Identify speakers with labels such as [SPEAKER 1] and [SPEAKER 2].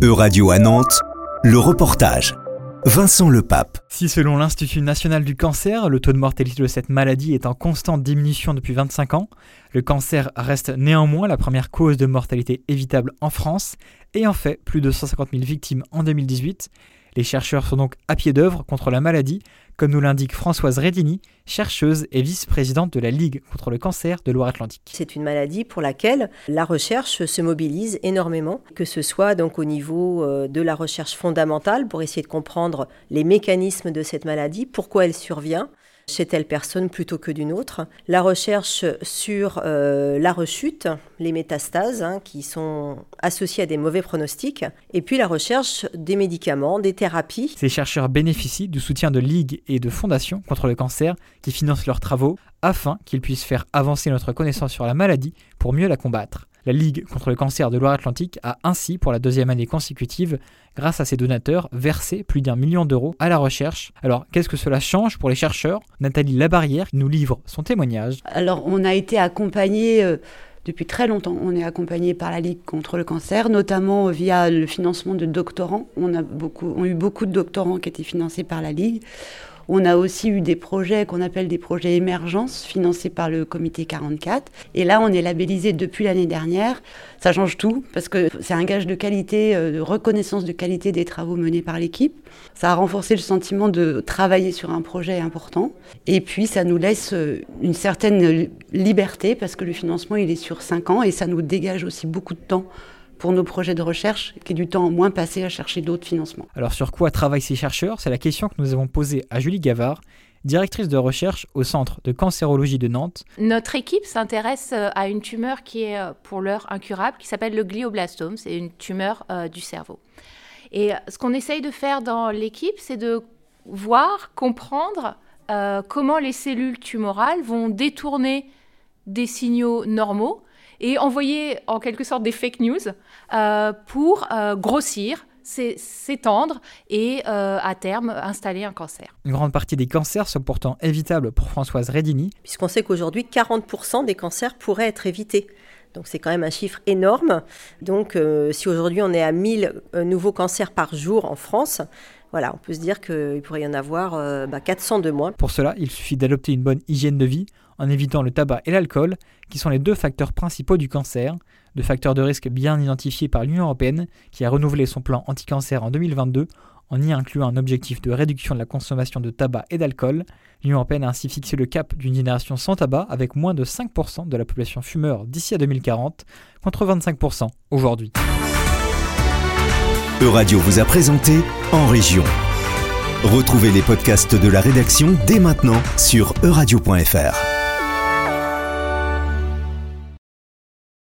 [SPEAKER 1] Euradio à Nantes, le reportage. Vincent Lepape.
[SPEAKER 2] Si selon l'Institut national du cancer, le taux de mortalité de cette maladie est en constante diminution depuis 25 ans, le cancer reste néanmoins la première cause de mortalité évitable en France et en fait plus de 150 000 victimes en 2018 les chercheurs sont donc à pied d'œuvre contre la maladie, comme nous l'indique Françoise Redini, chercheuse et vice-présidente de la Ligue contre le cancer de Loire-Atlantique.
[SPEAKER 3] C'est une maladie pour laquelle la recherche se mobilise énormément, que ce soit donc au niveau euh, de la recherche fondamentale pour essayer de comprendre les mécanismes de cette maladie, pourquoi elle survient, chez telle personne plutôt que d'une autre. La recherche sur euh, la rechute, les métastases hein, qui sont associées à des mauvais pronostics, et puis la recherche des médicaments, des thérapies.
[SPEAKER 2] Ces chercheurs bénéficient du soutien de ligues et de fondations contre le cancer qui financent leurs travaux afin qu'ils puissent faire avancer notre connaissance sur la maladie pour mieux la combattre. La Ligue contre le cancer de Loire-Atlantique a ainsi, pour la deuxième année consécutive, grâce à ses donateurs, versé plus d'un million d'euros à la recherche. Alors, qu'est-ce que cela change pour les chercheurs? Nathalie Labarrière nous livre son témoignage.
[SPEAKER 4] Alors, on a été accompagné... Euh, depuis très longtemps, on est accompagné par la Ligue contre le cancer, notamment via le financement de doctorants. On a eu beaucoup de doctorants qui étaient financés par la Ligue. On a aussi eu des projets qu'on appelle des projets émergence financés par le comité 44. Et là, on est labellisé depuis l'année dernière. Ça change tout parce que c'est un gage de qualité, euh, de reconnaissance de qualité des travaux menés par l'équipe. Ça a renforcé le sentiment de travailler sur un projet important. Et puis, ça nous laisse euh, une certaine liberté parce que le financement, il est sur 5 ans et ça nous dégage aussi beaucoup de temps pour nos projets de recherche, qui est du temps moins passé à chercher d'autres financements.
[SPEAKER 2] Alors sur quoi travaillent ces chercheurs? C'est la question que nous avons posée à Julie Gavard, directrice de recherche au Centre de cancérologie de Nantes.
[SPEAKER 5] Notre équipe s'intéresse euh, à une tumeur qui est euh, pour l'heure incurable, qui s'appelle le glioblastome, c'est une tumeur euh, du cerveau. Et ce qu'on essaye de faire dans l'équipe, c'est de voir, comprendre comment les cellules tumorales vont détourner des signaux normaux et envoyer en quelque sorte des fake news euh, pour euh, grossir s'étendre et euh, à terme installer un cancer.
[SPEAKER 2] Une grande partie des cancers sont pourtant évitables pour Françoise Redini.
[SPEAKER 3] Puisqu'on sait qu'aujourd'hui 40% des cancers pourraient être évités. Donc c'est quand même un chiffre énorme. Donc si aujourd'hui on est à 1000 nouveaux cancers par jour en France, voilà, on peut se dire qu'il pourrait y en avoir 400 bah, de moins.
[SPEAKER 2] Pour cela, il suffit d'adopter une bonne hygiène de vie en évitant le tabac et l'alcool, qui sont les deux facteurs principaux du cancer, deux facteurs de risque bien identifiés par l'Union européenne, qui a renouvelé son plan anti-cancer en 2022 en y incluant un objectif de réduction de la consommation de tabac et d'alcool. L'Union européenne a ainsi fixé le cap d'une génération sans tabac avec moins de 5% de la population fumeur d'ici à 2040, contre 25% aujourd'hui.
[SPEAKER 1] Euradio vous a présenté En Région. Retrouvez les podcasts de la rédaction dès maintenant sur euradio.fr.